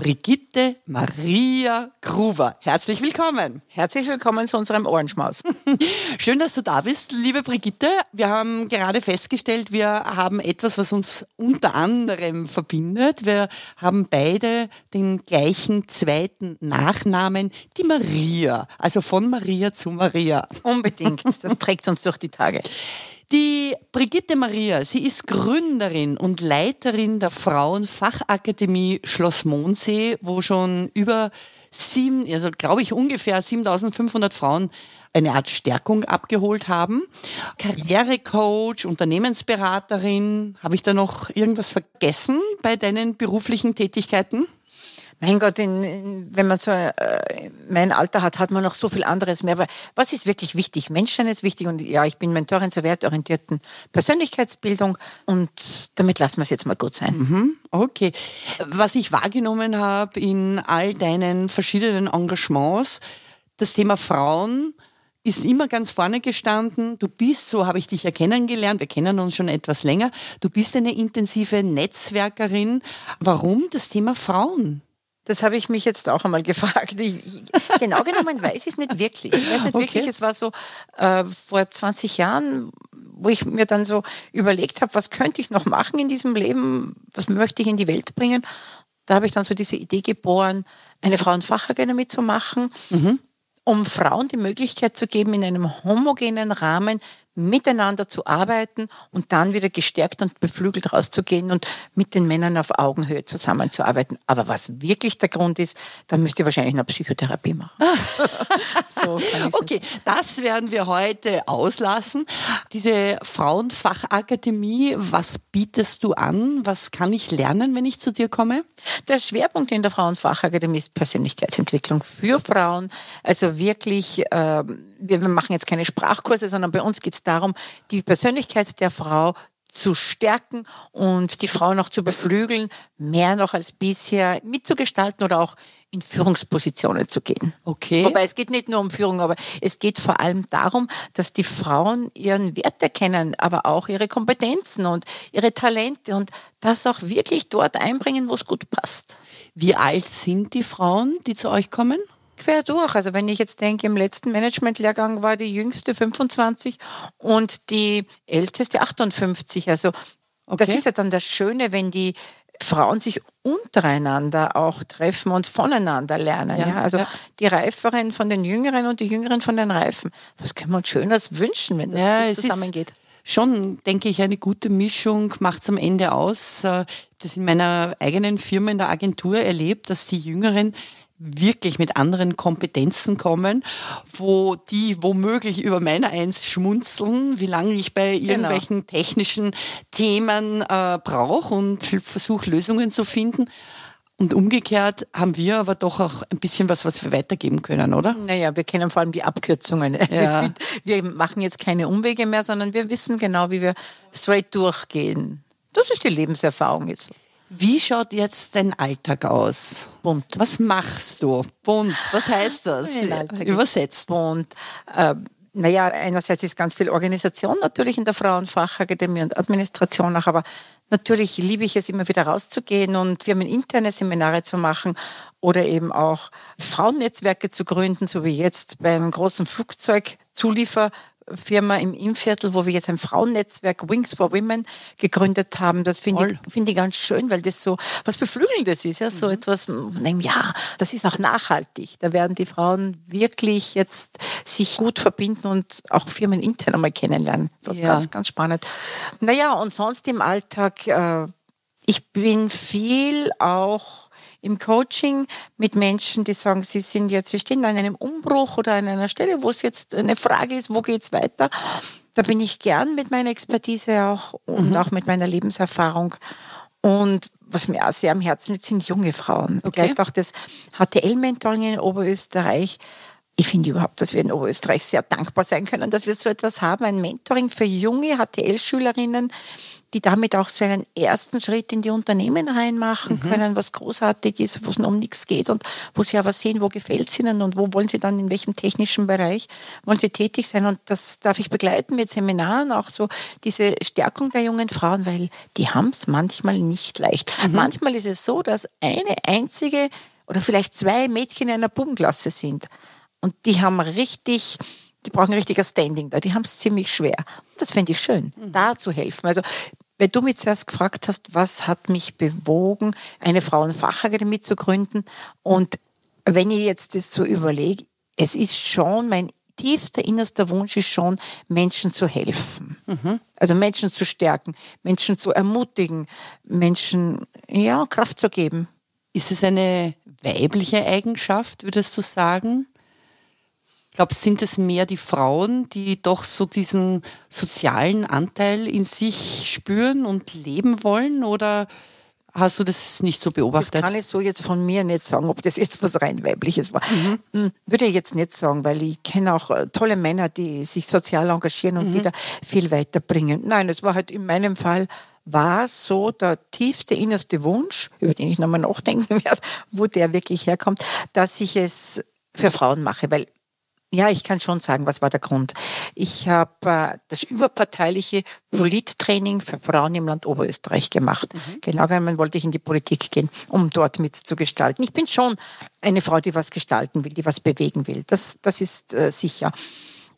Brigitte Maria Gruber. Herzlich willkommen. Herzlich willkommen zu unserem Ohrenschmaus. Schön, dass du da bist, liebe Brigitte. Wir haben gerade festgestellt, wir haben etwas, was uns unter anderem verbindet. Wir haben beide den gleichen zweiten Nachnamen, die Maria. Also von Maria zu Maria. Unbedingt. Das trägt uns durch die Tage. Die Brigitte Maria, sie ist Gründerin und Leiterin der Frauenfachakademie Schloss Mondsee, wo schon über sieben, also glaube ich ungefähr 7500 Frauen eine Art Stärkung abgeholt haben. Karrierecoach, Unternehmensberaterin. Habe ich da noch irgendwas vergessen bei deinen beruflichen Tätigkeiten? Mein Gott, in, wenn man so äh, mein Alter hat, hat man noch so viel anderes mehr. Aber was ist wirklich wichtig? Menschsein ist wichtig und ja, ich bin Mentorin zur wertorientierten Persönlichkeitsbildung und damit lassen wir es jetzt mal gut sein. Mhm, okay. Was ich wahrgenommen habe in all deinen verschiedenen Engagements, das Thema Frauen ist immer ganz vorne gestanden. Du bist, so habe ich dich ja kennengelernt, wir kennen uns schon etwas länger, du bist eine intensive Netzwerkerin. Warum das Thema Frauen? Das habe ich mich jetzt auch einmal gefragt. Ich, genau genommen weiß ich es nicht wirklich. Ich weiß nicht okay. wirklich, es war so äh, vor 20 Jahren, wo ich mir dann so überlegt habe, was könnte ich noch machen in diesem Leben, was möchte ich in die Welt bringen. Da habe ich dann so diese Idee geboren, eine Frauenfachakademie zu machen, mhm. um Frauen die Möglichkeit zu geben, in einem homogenen Rahmen miteinander zu arbeiten und dann wieder gestärkt und beflügelt rauszugehen und mit den Männern auf Augenhöhe zusammenzuarbeiten. Aber was wirklich der Grund ist, dann müsst ihr wahrscheinlich eine Psychotherapie machen. so okay, das werden wir heute auslassen. Diese Frauenfachakademie, was bietest du an? Was kann ich lernen, wenn ich zu dir komme? Der Schwerpunkt in der Frauenfachakademie ist Persönlichkeitsentwicklung für Frauen. Also wirklich, äh, wir machen jetzt keine Sprachkurse, sondern bei uns geht es darum, die Persönlichkeit der Frau zu stärken und die Frau noch zu beflügeln, mehr noch als bisher mitzugestalten oder auch in Führungspositionen zu gehen. Okay. Wobei es geht nicht nur um Führung, aber es geht vor allem darum, dass die Frauen ihren Wert erkennen, aber auch ihre Kompetenzen und ihre Talente und das auch wirklich dort einbringen, wo es gut passt. Wie alt sind die Frauen, die zu euch kommen? Quer durch. Also wenn ich jetzt denke, im letzten Managementlehrgang war die jüngste 25 und die älteste 58. Also okay. das ist ja dann das Schöne, wenn die Frauen sich untereinander auch treffen und voneinander lernen. Ja, ja? Also ja. die Reiferen von den Jüngeren und die Jüngeren von den Reifen. Was können wir uns Schöneres wünschen, wenn das ja, zusammengeht? Schon, denke ich, eine gute Mischung macht es am Ende aus. Äh, das in meiner eigenen Firma in der Agentur erlebt, dass die Jüngeren wirklich mit anderen Kompetenzen kommen, wo die womöglich über meine Eins schmunzeln, wie lange ich bei genau. irgendwelchen genau. technischen Themen äh, brauche und versuche Lösungen zu finden. Und umgekehrt haben wir aber doch auch ein bisschen was, was wir weitergeben können, oder? Naja, wir kennen vor allem die Abkürzungen. Also ja. Wir machen jetzt keine Umwege mehr, sondern wir wissen genau, wie wir straight durchgehen. Das ist die Lebenserfahrung jetzt. Wie schaut jetzt dein Alltag aus? Bunt. Was machst du? Bunt. Was heißt das? Übersetzt. Bunt. Äh, naja, einerseits ist ganz viel Organisation natürlich in der Frauenfachakademie und Administration auch, aber natürlich liebe ich es immer wieder rauszugehen und wir haben interne Seminare zu machen oder eben auch Frauennetzwerke zu gründen, so wie jetzt bei einem großen Flugzeugzuliefer Firma im Innviertel, wo wir jetzt ein Frauennetzwerk Wings for Women gegründet haben. Das finde ich, find ich ganz schön, weil das so was Beflügelndes ist. Ja? So mhm. etwas, ja, das ist auch nachhaltig. Da werden die Frauen wirklich jetzt sich gut verbinden und auch Firmen intern einmal kennenlernen. Ja. Ganz, ganz spannend. Naja, und sonst im Alltag, äh, ich bin viel auch im Coaching mit Menschen, die sagen, sie sind jetzt, sie stehen an einem Umbruch oder an einer Stelle, wo es jetzt eine Frage ist, wo geht es weiter. Da bin ich gern mit meiner Expertise auch und mhm. auch mit meiner Lebenserfahrung. Und was mir auch sehr am Herzen liegt, sind junge Frauen. Okay. Auch das HTL-Mentoring in Oberösterreich. Ich finde überhaupt, dass wir in Oberösterreich sehr dankbar sein können, dass wir so etwas haben, ein Mentoring für junge HTL-Schülerinnen, die damit auch so einen ersten Schritt in die Unternehmen reinmachen mhm. können, was großartig ist, wo es um nichts geht und wo sie aber sehen, wo gefällt es ihnen und wo wollen sie dann, in welchem technischen Bereich wollen sie tätig sein. Und das darf ich begleiten mit Seminaren, auch so diese Stärkung der jungen Frauen, weil die haben es manchmal nicht leicht. Mhm. Manchmal ist es so, dass eine einzige oder vielleicht zwei Mädchen in einer Bubenklasse sind. Und die haben richtig die brauchen ein richtiger Standing da, die haben es ziemlich schwer. Das fände ich schön, mhm. da zu helfen. Also wenn du mich zuerst gefragt hast, was hat mich bewogen, eine Frauenfachakademie zu gründen und wenn ich jetzt das so überlege, es ist schon mein tiefster, innerster Wunsch ist schon, Menschen zu helfen. Mhm. Also Menschen zu stärken, Menschen zu ermutigen, Menschen ja, Kraft zu geben. Ist es eine weibliche Eigenschaft, würdest du sagen? Ich glaube, sind es mehr die Frauen, die doch so diesen sozialen Anteil in sich spüren und leben wollen? Oder hast du das nicht so beobachtet? Das kann ich so jetzt von mir nicht sagen, ob das jetzt was rein weibliches war. Mhm. Hm, würde ich jetzt nicht sagen, weil ich kenne auch äh, tolle Männer, die sich sozial engagieren und mhm. die da viel weiterbringen. Nein, es war halt in meinem Fall war so der tiefste, innerste Wunsch, über den ich nochmal nachdenken werde, wo der wirklich herkommt, dass ich es für Frauen mache, weil ja, ich kann schon sagen, was war der Grund. Ich habe äh, das überparteiliche Polittraining für Frauen im Land Oberösterreich gemacht. Mhm. Genau genommen wollte ich in die Politik gehen, um dort mitzugestalten. Ich bin schon eine Frau, die was gestalten will, die was bewegen will. Das, das ist äh, sicher.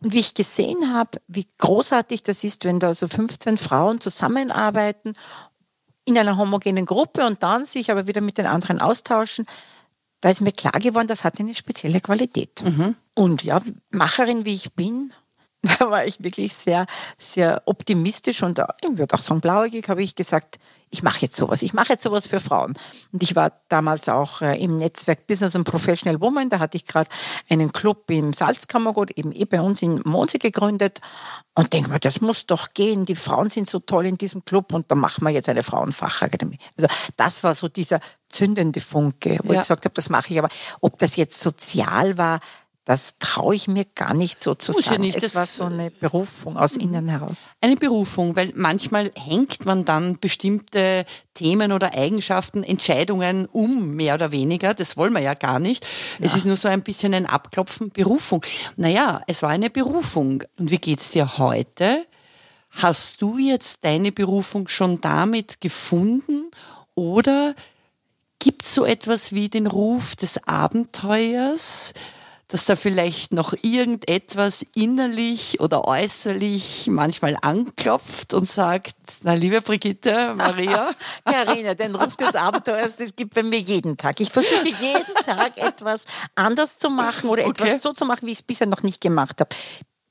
Und wie ich gesehen habe, wie großartig das ist, wenn da so 15 Frauen zusammenarbeiten in einer homogenen Gruppe und dann sich aber wieder mit den anderen austauschen, da ist mir klar geworden, das hat eine spezielle Qualität. Mhm. Und ja, Macherin wie ich bin, da war ich wirklich sehr, sehr optimistisch und ich würde auch sagen blauäugig, habe ich gesagt, ich mache jetzt sowas, ich mache jetzt sowas für Frauen. Und ich war damals auch äh, im Netzwerk Business and Professional Woman, da hatte ich gerade einen Club im Salzkammergut, eben eh bei uns in Monte gegründet und denke mir, das muss doch gehen, die Frauen sind so toll in diesem Club und da machen wir jetzt eine Frauenfachakademie. Also das war so dieser zündende Funke, wo ja. ich gesagt habe, das mache ich, aber ob das jetzt sozial war, das traue ich mir gar nicht so zu Muss sagen. Ja nicht, es war so eine Berufung aus innen heraus. Eine Berufung, weil manchmal hängt man dann bestimmte Themen oder Eigenschaften, Entscheidungen um, mehr oder weniger. Das wollen wir ja gar nicht. Ja. Es ist nur so ein bisschen ein Abklopfen. Berufung. Naja, es war eine Berufung. Und wie geht's dir heute? Hast du jetzt deine Berufung schon damit gefunden oder gibt es so etwas wie den Ruf des Abenteuers? Dass da vielleicht noch irgendetwas innerlich oder äußerlich manchmal anklopft und sagt, na liebe Brigitte, Maria. Carina, den Ruf des Abenteuers, das gibt bei mir jeden Tag. Ich versuche jeden Tag etwas anders zu machen oder okay. etwas so zu machen, wie ich es bisher noch nicht gemacht habe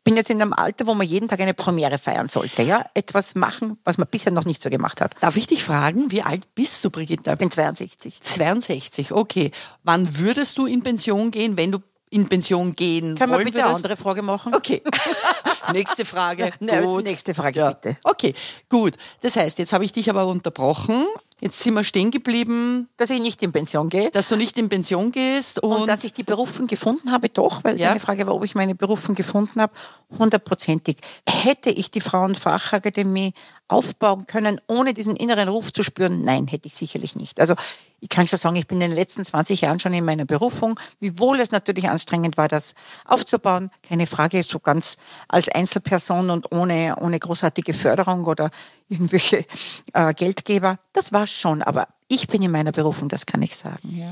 bin jetzt in einem Alter, wo man jeden Tag eine Premiere feiern sollte, ja? Etwas machen, was man bisher noch nicht so gemacht hat. Darf ich dich fragen, wie alt bist du, Brigitte? Ich bin 62. 62, okay. Wann würdest du in Pension gehen, wenn du in Pension gehen Kann man bitte eine andere Frage machen? Okay. nächste Frage. gut. Nächste Frage, ja. bitte. Okay, gut. Das heißt, jetzt habe ich dich aber unterbrochen. Jetzt sind wir stehen geblieben. Dass ich nicht in Pension gehe. Dass du nicht in Pension gehst. Und, und dass ich die Berufung gefunden habe, doch, weil ja. deine Frage war, ob ich meine Berufung gefunden habe, hundertprozentig. Hätte ich die Frauenfachakademie aufbauen können, ohne diesen inneren Ruf zu spüren? Nein, hätte ich sicherlich nicht. Also ich kann schon sagen, ich bin in den letzten 20 Jahren schon in meiner Berufung, wiewohl es natürlich anstrengend war, das aufzubauen. Keine Frage, so ganz als Einzelperson und ohne, ohne großartige Förderung oder irgendwelche äh, Geldgeber. Das war schon, aber ich bin in meiner Berufung, das kann ich sagen. Ja.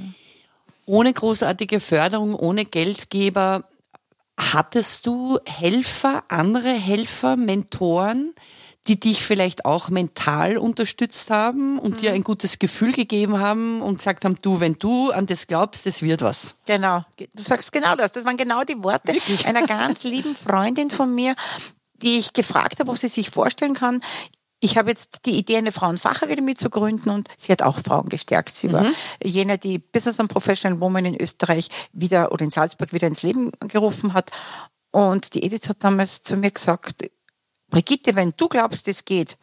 Ohne großartige Förderung, ohne Geldgeber, hattest du Helfer, andere Helfer, Mentoren, die dich vielleicht auch mental unterstützt haben und mhm. dir ein gutes Gefühl gegeben haben und gesagt haben, du, wenn du an das glaubst, es wird was. Genau, du sagst genau das. Das waren genau die Worte Wirklich? einer ganz lieben Freundin von mir, die ich gefragt habe, ob sie sich vorstellen kann, ich habe jetzt die Idee, eine Frauenfachakademie zu gründen und sie hat auch Frauen gestärkt. Sie war mhm. jener, die Business and Professional Woman in Österreich wieder oder in Salzburg wieder ins Leben gerufen hat. Und die Edith hat damals zu mir gesagt, Brigitte, wenn du glaubst, es geht,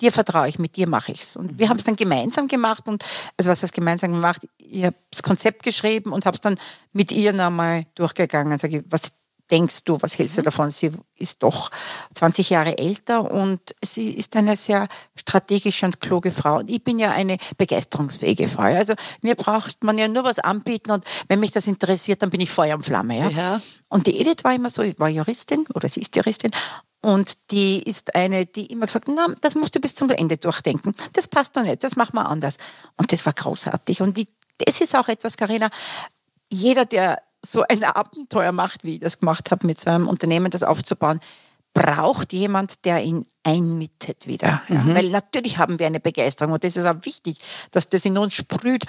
dir vertraue ich, mit dir mache ich's. Und wir haben es dann gemeinsam gemacht und, also was heißt gemeinsam gemacht? Ich habe das Konzept geschrieben und habe es dann mit ihr nochmal durchgegangen. Sag ich, was denkst du, was hältst du mhm. davon? Sie ist doch 20 Jahre älter und sie ist eine sehr strategische und kluge Frau. Und ich bin ja eine begeisterungsfähige Frau. Also mir braucht man ja nur was anbieten und wenn mich das interessiert, dann bin ich Feuer und Flamme. Ja? ja. Und die Edith war immer so, ich war Juristin oder sie ist Juristin und die ist eine, die immer gesagt, na, das musst du bis zum Ende durchdenken. Das passt doch nicht, das machen wir anders. Und das war großartig. Und die, das ist auch etwas, Karina, jeder, der so ein Abenteuer macht, wie ich das gemacht habe, mit so einem Unternehmen das aufzubauen, braucht jemand, der ihn einmittet wieder. Mhm. Weil natürlich haben wir eine Begeisterung und das ist auch wichtig, dass das in uns sprüht.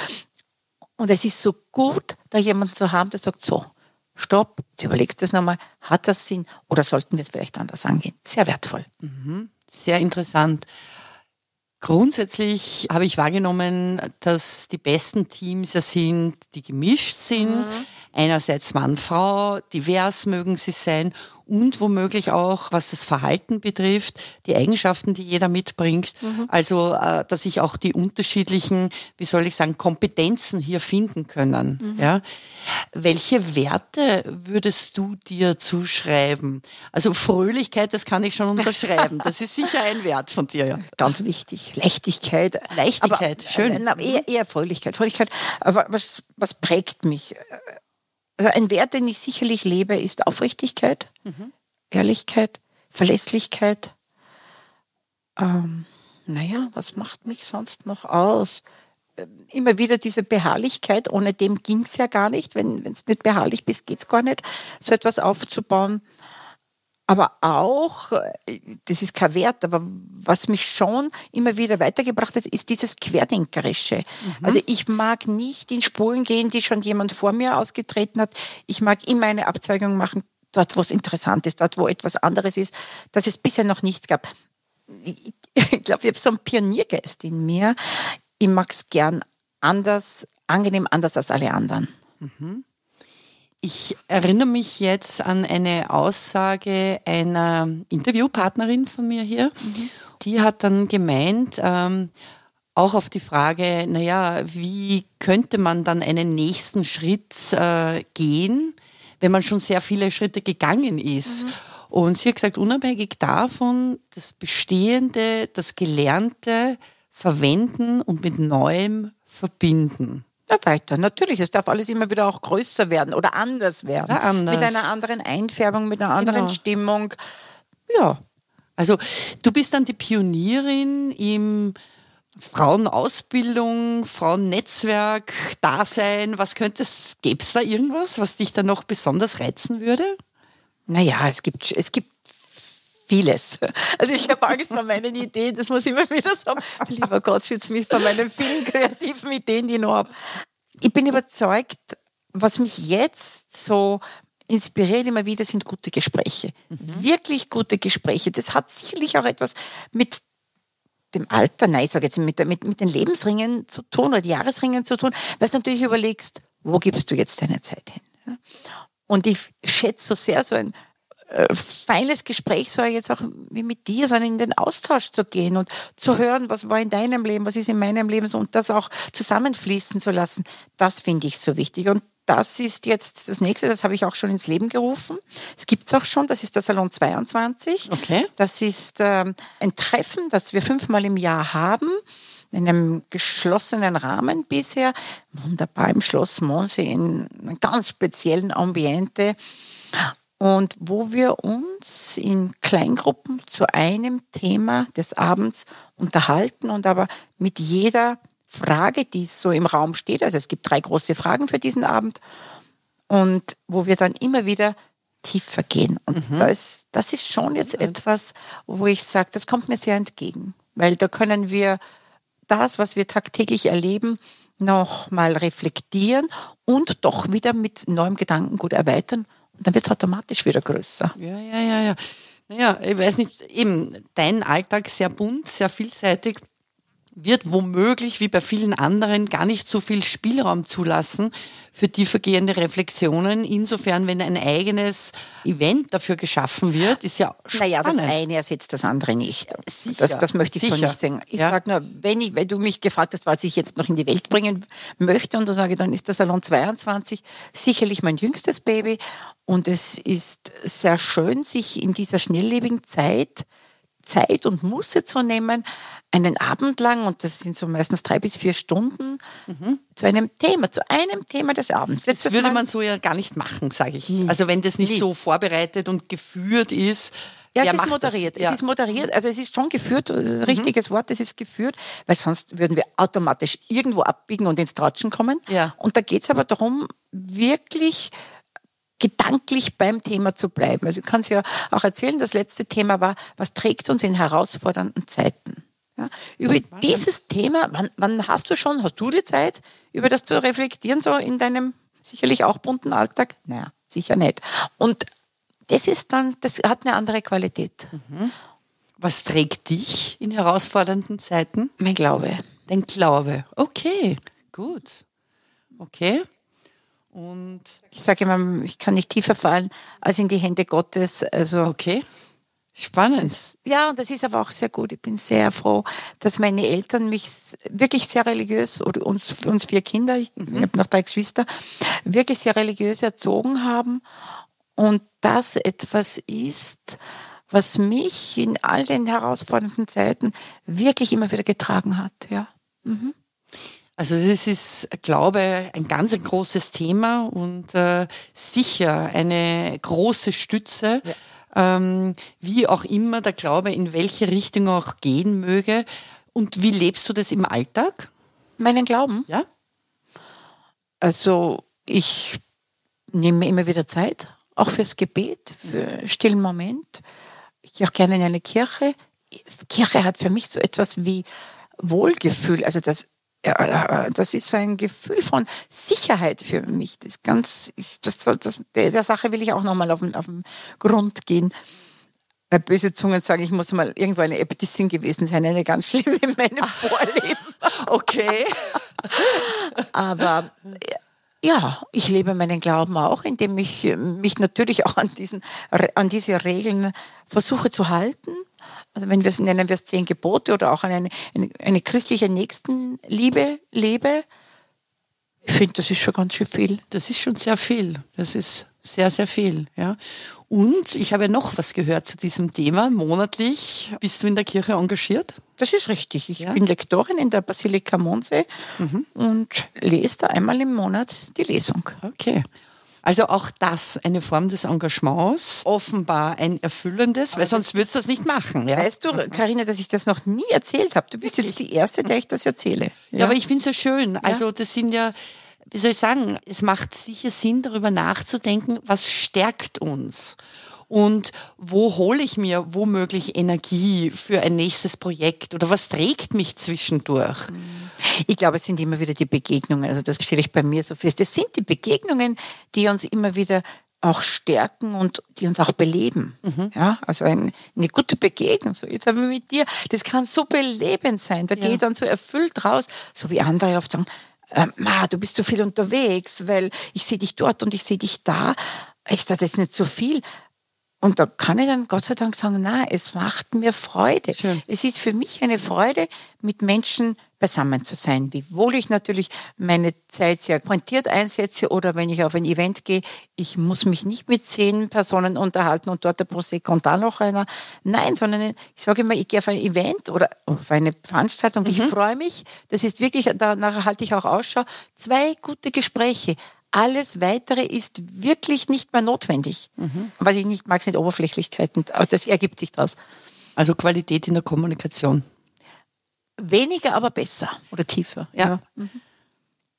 Und es ist so gut, da jemand zu haben, der sagt, so, stopp, du überlegst das nochmal, hat das Sinn oder sollten wir es vielleicht anders angehen? Sehr wertvoll. Mhm. Sehr interessant. Grundsätzlich habe ich wahrgenommen, dass die besten Teams ja sind, die gemischt sind. Mhm einerseits Mann, Frau, divers mögen sie sein und womöglich auch, was das Verhalten betrifft, die Eigenschaften, die jeder mitbringt. Mhm. Also, äh, dass sich auch die unterschiedlichen, wie soll ich sagen, Kompetenzen hier finden können. Mhm. Ja? Welche Werte würdest du dir zuschreiben? Also Fröhlichkeit, das kann ich schon unterschreiben. Das ist sicher ein Wert von dir. Ja. Ganz wichtig. Leichtigkeit. Leichtigkeit, aber, schön. Äh, eher, eher Fröhlichkeit. Fröhlichkeit. Aber was, was prägt mich? Also ein Wert, den ich sicherlich lebe, ist Aufrichtigkeit, mhm. Ehrlichkeit, Verlässlichkeit. Ähm, naja, was macht mich sonst noch aus? Ähm, immer wieder diese Beharrlichkeit, ohne dem ging es ja gar nicht. Wenn es nicht beharrlich bist, geht es gar nicht, so etwas aufzubauen. Aber auch, äh, das ist kein Wert, aber was mich schon immer wieder weitergebracht hat, ist dieses Querdenkerische. Mhm. Also ich mag nicht in Spuren gehen, die schon jemand vor mir ausgetreten hat. Ich mag immer eine Abzweigung machen, dort, wo es interessant ist, dort, wo etwas anderes ist, das es bisher noch nicht gab. Ich, ich glaube, ich habe so einen Pioniergeist in mir. Ich mag es gern anders, angenehm anders als alle anderen. Mhm. Ich erinnere mich jetzt an eine Aussage einer Interviewpartnerin von mir hier. Mhm. Die hat dann gemeint, ähm, auch auf die Frage, naja, wie könnte man dann einen nächsten Schritt äh, gehen, wenn man schon sehr viele Schritte gegangen ist. Mhm. Und sie hat gesagt, unabhängig davon, das Bestehende, das Gelernte verwenden und mit Neuem verbinden. Ja, weiter. Natürlich, es darf alles immer wieder auch größer werden oder anders werden. Oder anders. Mit einer anderen Einfärbung, mit einer anderen genau. Stimmung. Ja. Also du bist dann die Pionierin im Frauenausbildung, Frauennetzwerk, Dasein. Was könntest, gäbe es da irgendwas, was dich dann noch besonders reizen würde? Naja, es gibt, es gibt vieles. Also ich habe Angst vor meinen Ideen, das muss ich immer wieder sagen. Lieber Gott, schütze mich vor meinen vielen kreativen Ideen, die ich noch habe. Ich bin überzeugt, was mich jetzt so inspiriert immer wieder, sind gute Gespräche. Mhm. Wirklich gute Gespräche. Das hat sicherlich auch etwas mit dem Alter, nein, ich sage jetzt mit, mit, mit den Lebensringen zu tun oder Jahresringen zu tun, weil du natürlich überlegst, wo gibst du jetzt deine Zeit hin? Und ich schätze so sehr so ein feines Gespräch, so jetzt auch wie mit dir, sondern in den Austausch zu gehen und zu hören, was war in deinem Leben, was ist in meinem Leben so und das auch zusammenfließen zu lassen. Das finde ich so wichtig. Und das ist jetzt das nächste, das habe ich auch schon ins Leben gerufen. Es gibt es auch schon, das ist der Salon 22. Okay. Das ist ähm, ein Treffen, das wir fünfmal im Jahr haben in einem geschlossenen Rahmen bisher, wunderbar im Schloss Monse in einem ganz speziellen Ambiente und wo wir uns in Kleingruppen zu einem Thema des Abends unterhalten und aber mit jeder Frage, die so im Raum steht, also es gibt drei große Fragen für diesen Abend und wo wir dann immer wieder tiefer gehen. Und mhm. das, das ist schon jetzt etwas, wo ich sage, das kommt mir sehr entgegen, weil da können wir das, was wir tagtäglich erleben, noch mal reflektieren und doch wieder mit neuem Gedankengut erweitern dann wird es automatisch wieder größer. Ja, ja, ja, ja. Naja, ich weiß nicht, eben dein Alltag sehr bunt, sehr vielseitig. Wird womöglich wie bei vielen anderen gar nicht so viel Spielraum zulassen für tiefergehende Reflexionen. Insofern, wenn ein eigenes Event dafür geschaffen wird, ist ja spannend. Naja, das eine ersetzt das andere nicht. Das, das möchte ich Sicher. so nicht sagen. Ich ja. sage nur, wenn, ich, wenn du mich gefragt hast, was ich jetzt noch in die Welt bringen möchte, und da sage ich, dann ist der Salon 22 sicherlich mein jüngstes Baby. Und es ist sehr schön, sich in dieser schnelllebigen Zeit Zeit und Muße zu nehmen, einen Abend lang, und das sind so meistens drei bis vier Stunden, mhm. zu einem Thema, zu einem Thema des Abends. Letztes das würde Mal, man so ja gar nicht machen, sage ich. Nie. Also wenn das nicht Nie. so vorbereitet und geführt ist. Ja, es ist moderiert. Ja. Es ist moderiert, also es ist schon geführt, äh, mhm. richtiges Wort, es ist geführt, weil sonst würden wir automatisch irgendwo abbiegen und ins Tratschen kommen. Ja. Und da geht es aber darum, wirklich gedanklich beim Thema zu bleiben. Also ich kann es ja auch erzählen, das letzte Thema war, was trägt uns in herausfordernden Zeiten? Ja, über dieses Thema, wann, wann, hast du schon, hast du die Zeit, über das zu reflektieren, so in deinem sicherlich auch bunten Alltag? Naja, sicher nicht. Und das ist dann, das hat eine andere Qualität. Mhm. Was trägt dich in herausfordernden Zeiten? Mein Glaube. Dein Glaube. Okay, gut. Okay. Und ich sage immer, ich kann nicht tiefer fallen als in die Hände Gottes. Also okay. Spannend. Ja, und das ist aber auch sehr gut. Ich bin sehr froh, dass meine Eltern mich wirklich sehr religiös, oder uns, uns vier Kinder, ich, mhm. ich habe noch drei Geschwister, wirklich sehr religiös erzogen haben. Und das etwas ist, was mich in all den herausfordernden Zeiten wirklich immer wieder getragen hat. Ja. Mhm. Also das ist, glaube ein ganz ein großes Thema und äh, sicher eine große Stütze, ja. ähm, wie auch immer der Glaube in welche Richtung auch gehen möge. Und wie lebst du das im Alltag? Meinen Glauben? Ja. Also ich nehme mir immer wieder Zeit, auch fürs Gebet, für stillen Moment. Ich gehe auch gerne in eine Kirche. Kirche hat für mich so etwas wie Wohlgefühl. Also das das ist so ein Gefühl von Sicherheit für mich. Das ganz, das, das, der Sache will ich auch nochmal auf, auf den Grund gehen. Bei böse Zungen sagen, ich muss mal irgendwo eine Äbtissin gewesen sein, eine ganz schlimme in meinem Vorleben. okay. Aber ja, ich lebe meinen Glauben auch, indem ich mich natürlich auch an, diesen, an diese Regeln versuche zu halten also wenn wir es nennen wir es zehn Gebote oder auch eine, eine, eine christliche Nächstenliebe lebe, ich finde, das ist schon ganz schön viel. Das ist schon sehr viel. Das ist sehr, sehr viel. Ja. Und ich habe noch was gehört zu diesem Thema. Monatlich bist du in der Kirche engagiert? Das ist richtig. Ich ja. bin Lektorin in der Basilika Mondsee mhm. und lese da einmal im Monat die Lesung. Okay. Also auch das eine Form des Engagements, offenbar ein erfüllendes, weil sonst würdest du das nicht machen. Ja? Weißt du, Karina, dass ich das noch nie erzählt habe. Du bist Wirklich? jetzt die Erste, der ich das erzähle. Ja, ja aber ich finde es ja schön. Also das sind ja, wie soll ich sagen, es macht sicher Sinn, darüber nachzudenken, was stärkt uns und wo hole ich mir womöglich Energie für ein nächstes Projekt oder was trägt mich zwischendurch? Ich glaube, es sind immer wieder die Begegnungen. Also das stelle ich bei mir so fest. Es sind die Begegnungen, die uns immer wieder auch stärken und die uns auch beleben. Mhm. Ja, also ein, eine gute Begegnung. So, jetzt haben wir mit dir, das kann so belebend sein. Da ja. gehe ich dann so erfüllt raus, so wie andere oft sagen, äh, Ma, du bist so viel unterwegs, weil ich sehe dich dort und ich sehe dich da. Ist das nicht so viel? Und da kann ich dann Gott sei Dank sagen, na, es macht mir Freude. Schön. Es ist für mich eine Freude, mit Menschen beisammen zu sein. Wiewohl ich natürlich meine Zeit sehr pointiert einsetze oder wenn ich auf ein Event gehe, ich muss mich nicht mit zehn Personen unterhalten und dort der Prosecco und da noch einer. Nein, sondern ich sage immer, ich gehe auf ein Event oder auf eine Veranstaltung, mhm. ich freue mich. Das ist wirklich, danach halte ich auch Ausschau. Zwei gute Gespräche. Alles Weitere ist wirklich nicht mehr notwendig. Mhm. Was ich nicht mag, sind Oberflächlichkeiten. Aber das ergibt sich daraus. Also Qualität in der Kommunikation. Weniger, aber besser oder tiefer. Ja. ja. Mhm.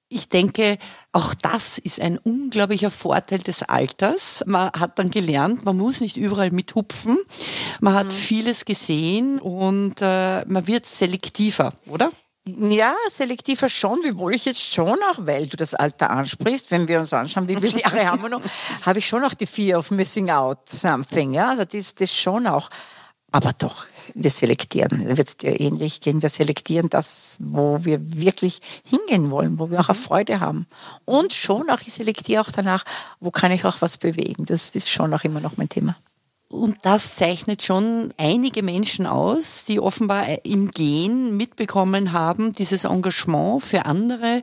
Ich denke, auch das ist ein unglaublicher Vorteil des Alters. Man hat dann gelernt, man muss nicht überall mithupfen. Man hat mhm. vieles gesehen und äh, man wird selektiver, oder? Ja, selektiver schon, wiewohl ich jetzt schon auch, weil du das Alter ansprichst, wenn wir uns anschauen, wie viele Jahre haben wir noch, habe ich schon auch die Fear of Missing Out Something, ja, also das, das schon auch. Aber doch wir selektieren. Da wird es dir ähnlich gehen. Wir selektieren das, wo wir wirklich hingehen wollen, wo wir auch eine Freude haben. Und schon auch, ich selektiere auch danach, wo kann ich auch was bewegen. Das ist schon auch immer noch mein Thema. Und das zeichnet schon einige Menschen aus, die offenbar im Gen mitbekommen haben, dieses Engagement für andere,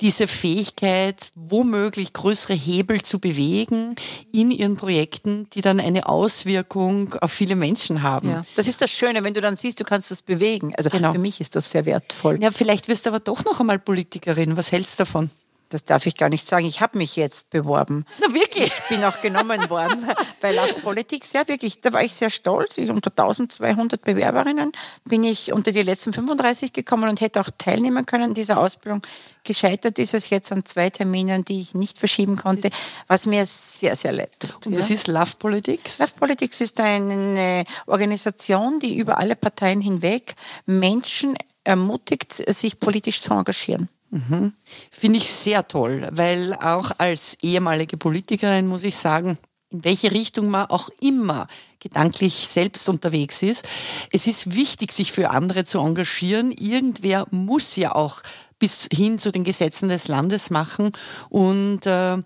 diese Fähigkeit, womöglich größere Hebel zu bewegen in ihren Projekten, die dann eine Auswirkung auf viele Menschen haben. Ja, das ist das Schöne, wenn du dann siehst, du kannst was bewegen. Also genau. für mich ist das sehr wertvoll. Ja, vielleicht wirst du aber doch noch einmal Politikerin. Was hältst du davon? Das darf ich gar nicht sagen, ich habe mich jetzt beworben. Na wirklich? Ich bin auch genommen worden bei Love Politics. Ja, wirklich, da war ich sehr stolz. Ich, unter 1200 Bewerberinnen bin ich unter die letzten 35 gekommen und hätte auch teilnehmen können an dieser Ausbildung. Gescheitert ist es jetzt an zwei Terminen, die ich nicht verschieben konnte, was mir sehr, sehr leid tut. Und was ja. ist Love Politics? Love Politics ist eine Organisation, die über alle Parteien hinweg Menschen ermutigt, sich politisch zu engagieren. Mhm. Finde ich sehr toll, weil auch als ehemalige Politikerin muss ich sagen, in welche Richtung man auch immer gedanklich selbst unterwegs ist. Es ist wichtig, sich für andere zu engagieren. Irgendwer muss ja auch bis hin zu den Gesetzen des Landes machen und äh,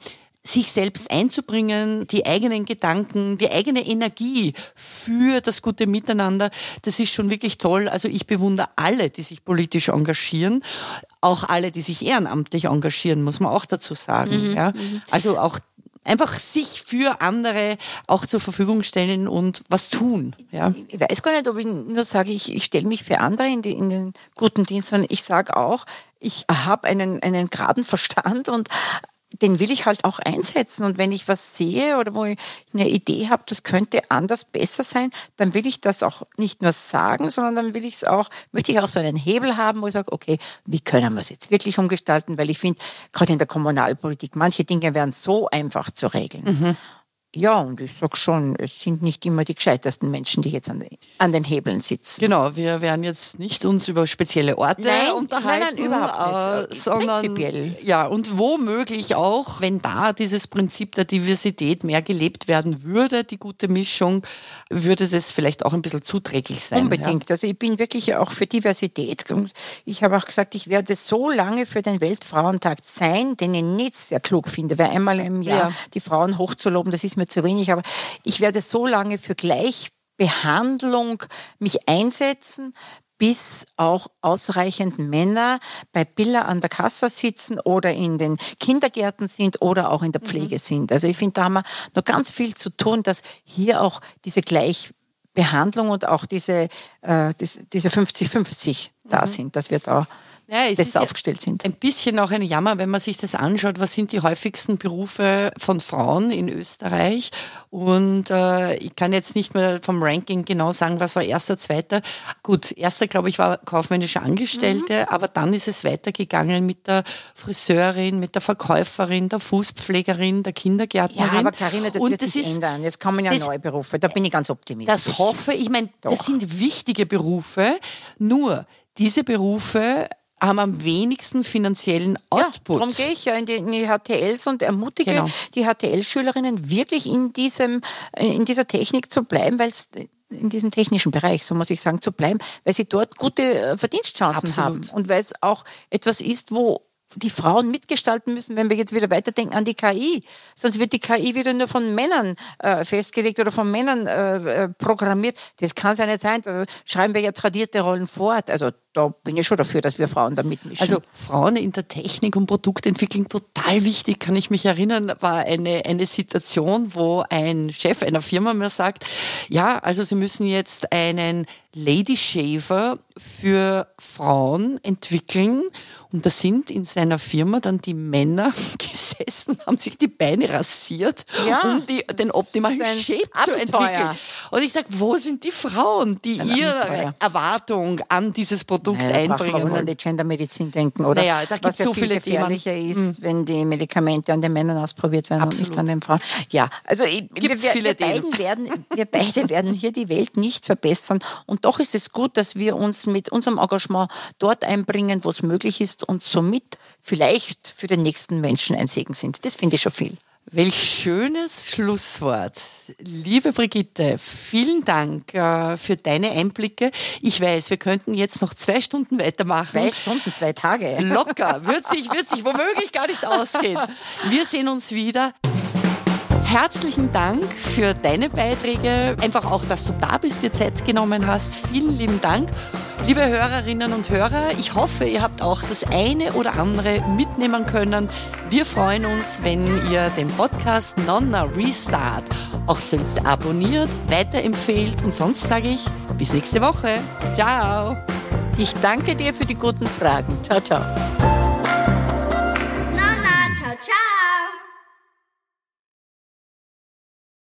sich selbst einzubringen, die eigenen Gedanken, die eigene Energie für das gute Miteinander, das ist schon wirklich toll. Also ich bewundere alle, die sich politisch engagieren, auch alle, die sich ehrenamtlich engagieren, muss man auch dazu sagen. Mhm, ja. Mhm. Also auch einfach sich für andere auch zur Verfügung stellen und was tun. Ja. Ich weiß gar nicht, ob ich nur sage, ich, ich stelle mich für andere in, die, in den guten Dienst, sondern ich sage auch, ich habe einen, einen geraden Verstand und den will ich halt auch einsetzen. Und wenn ich was sehe oder wo ich eine Idee habe, das könnte anders besser sein, dann will ich das auch nicht nur sagen, sondern dann will ich es auch, möchte ich auch so einen Hebel haben, wo ich sage, okay, wie können wir es jetzt wirklich umgestalten? Weil ich finde, gerade in der Kommunalpolitik, manche Dinge wären so einfach zu regeln. Mhm. Ja, und ich sage schon, es sind nicht immer die gescheitersten Menschen, die jetzt an, an, den Hebeln sitzen. Genau, wir werden jetzt nicht uns über spezielle Orte nein, unterhalten, nein, überhaupt nicht. Äh, sondern prinzipiell. ja und womöglich auch, wenn da dieses Prinzip der Diversität mehr gelebt werden würde, die gute Mischung, würde das vielleicht auch ein bisschen zuträglich sein. Unbedingt. Ja? Also ich bin wirklich auch für Diversität. Und ich habe auch gesagt, ich werde so lange für den Weltfrauentag sein, den ich nicht sehr klug finde, weil einmal im Jahr ja. die Frauen hochzuloben, das ist mir zu wenig, aber ich werde so lange für Gleichbehandlung mich einsetzen, bis auch ausreichend Männer bei Billa an der Kasse sitzen oder in den Kindergärten sind oder auch in der mhm. Pflege mhm. sind. Also ich finde, da haben wir noch ganz viel zu tun, dass hier auch diese Gleichbehandlung und auch diese, äh, diese 50-50 mhm. da sind, dass wir da ja, besser aufgestellt sind. Ein bisschen auch ein Jammer, wenn man sich das anschaut, was sind die häufigsten Berufe von Frauen in Österreich. Und äh, ich kann jetzt nicht mehr vom Ranking genau sagen, was war erster, zweiter. Gut, erster, glaube ich, war kaufmännische Angestellte, mhm. aber dann ist es weitergegangen mit der Friseurin, mit der Verkäuferin, der Fußpflegerin, der Kindergärtnerin. Ja, aber Karina, das Und wird das sich ist, ändern. Jetzt kommen ja neue Berufe. Da bin ich ganz optimistisch. Das hoffe ich. Ich meine, das sind wichtige Berufe. Nur diese Berufe haben am wenigsten finanziellen Output. Ja, darum gehe ich ja in die, in die HTLs und ermutige genau. die HTL-Schülerinnen wirklich in, diesem, in dieser Technik zu bleiben, weil es in diesem technischen Bereich, so muss ich sagen, zu bleiben, weil sie dort gute äh, Verdienstchancen Absolut. haben und weil es auch etwas ist, wo die Frauen mitgestalten müssen, wenn wir jetzt wieder weiterdenken an die KI. Sonst wird die KI wieder nur von Männern äh, festgelegt oder von Männern äh, äh programmiert. Das kann es ja nicht sein. Da schreiben wir ja tradierte Rollen fort. Also da bin ich schon dafür, dass wir Frauen da mitmischen. Also Frauen in der Technik und Produktentwicklung total wichtig, kann ich mich erinnern, war eine, eine Situation, wo ein Chef einer Firma mir sagt, ja, also Sie müssen jetzt einen Lady Shaver für Frauen entwickeln und da sind in seiner Firma dann die Männer gesessen, haben sich die Beine rasiert, ja, um die, den optimalen Shape Abenteuer. zu entwickeln. Und ich sage, wo sind die Frauen, die ihre Abenteuer. Erwartung an dieses Produkt naja, einbringen wollen? an die Gendermedizin denken, oder? Naja, da gibt es so viele gefährlicher Themen. ist, wenn die Medikamente an den Männern ausprobiert werden Absolut. und nicht an den Frauen. Ja, also ich, wir, wir, wir, beiden werden, wir beide werden hier die Welt nicht verbessern. Und doch ist es gut, dass wir uns mit unserem Engagement dort einbringen, wo es möglich ist und somit vielleicht für den nächsten Menschen ein Segen sind. Das finde ich schon viel. Welch schönes Schlusswort. Liebe Brigitte, vielen Dank äh, für deine Einblicke. Ich weiß, wir könnten jetzt noch zwei Stunden weitermachen. Zwei Stunden, zwei Tage. Locker, wird sich, wird sich womöglich gar nicht ausgehen. Wir sehen uns wieder. Herzlichen Dank für deine Beiträge, einfach auch, dass du da bist, dir Zeit genommen hast. Vielen lieben Dank. Liebe Hörerinnen und Hörer, ich hoffe, ihr habt auch das eine oder andere mitnehmen können. Wir freuen uns, wenn ihr den Podcast Nonna Restart auch selbst abonniert, weiterempfehlt und sonst sage ich bis nächste Woche. Ciao. Ich danke dir für die guten Fragen. Ciao, ciao.